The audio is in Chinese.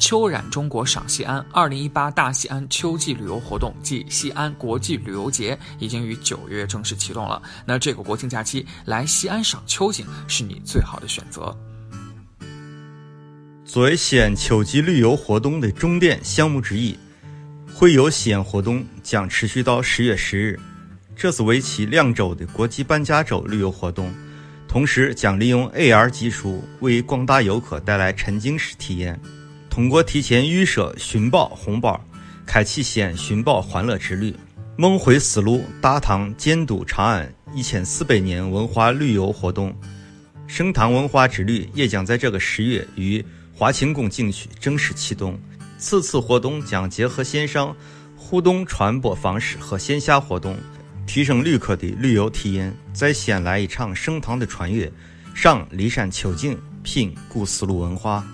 秋染中国赏西安二零一八大西安秋季旅游活动暨西安国际旅游节已经于九月正式启动了。那这个国庆假期来西安赏秋景是你最好的选择。作为西安秋季旅游活动的重点项目之一，会游西安活动将持续到十月十日。这是为期两周的国际半价周旅游活动，同时将利用 AR 技术为广大游客带来沉浸式体验。通过提前预设寻宝红包，开启西安寻宝欢乐之旅。梦回丝路大唐建都长安一千四百年文化旅游活动，盛唐文化之旅也将在这个十月于华清宫景区正式启动。此次活动将结合线上互动传播方式和线下活动。提升旅客的旅游体验，在西安来一场盛唐的穿越，赏骊山秋景，品古丝路文化。